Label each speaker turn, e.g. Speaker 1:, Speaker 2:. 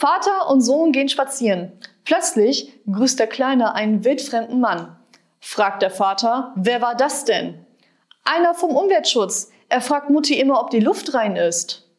Speaker 1: Vater und Sohn gehen spazieren. Plötzlich grüßt der Kleine einen wildfremden Mann. Fragt der Vater, wer war das denn? Einer vom Umweltschutz. Er fragt Mutti immer, ob die Luft rein ist.